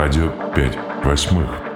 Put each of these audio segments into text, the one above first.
Радио 5 восьмых.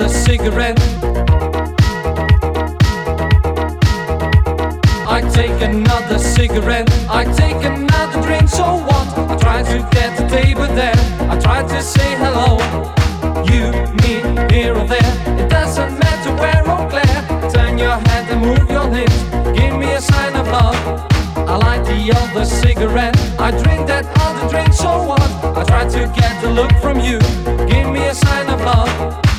Another cigarette. I take another cigarette. I take another drink. So what? I try to get the table there. I try to say hello. You, me, here or there. It doesn't matter where or where. Turn your head and move your lips. Give me a sign of love. I light the other cigarette. I drink that other drink. So what? I try to get the look from you. Give me a sign of love.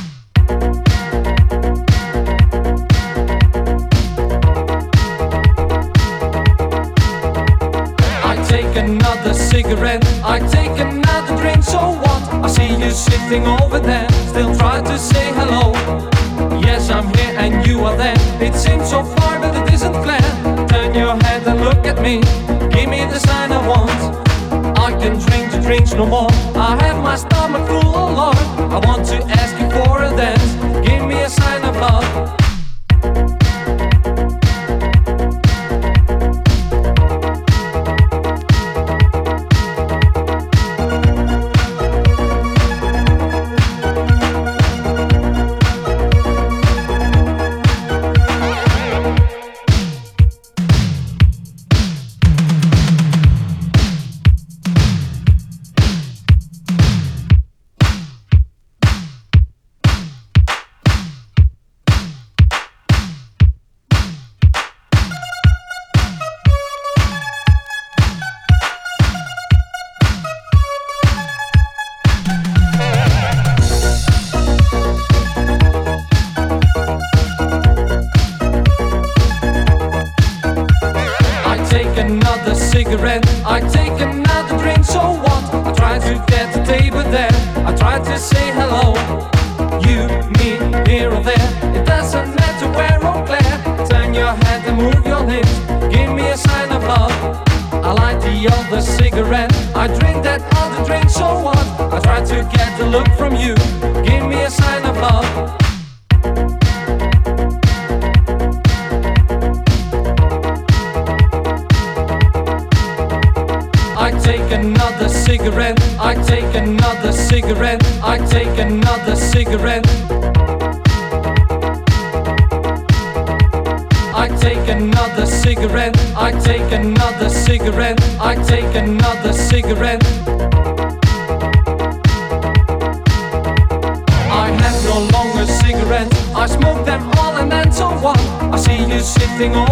Say hello. You, me, here or there. It doesn't matter where or where. Turn your head and move your lips. Give me a sign of love. I light the other cigarette. I drink that other drink. So what? I try to get the look from you. Give me a sign of love. Cigarette. I take another cigarette. I take another cigarette. I take another cigarette. I have no longer cigarettes. I smoke them all and then so what? I see you sitting over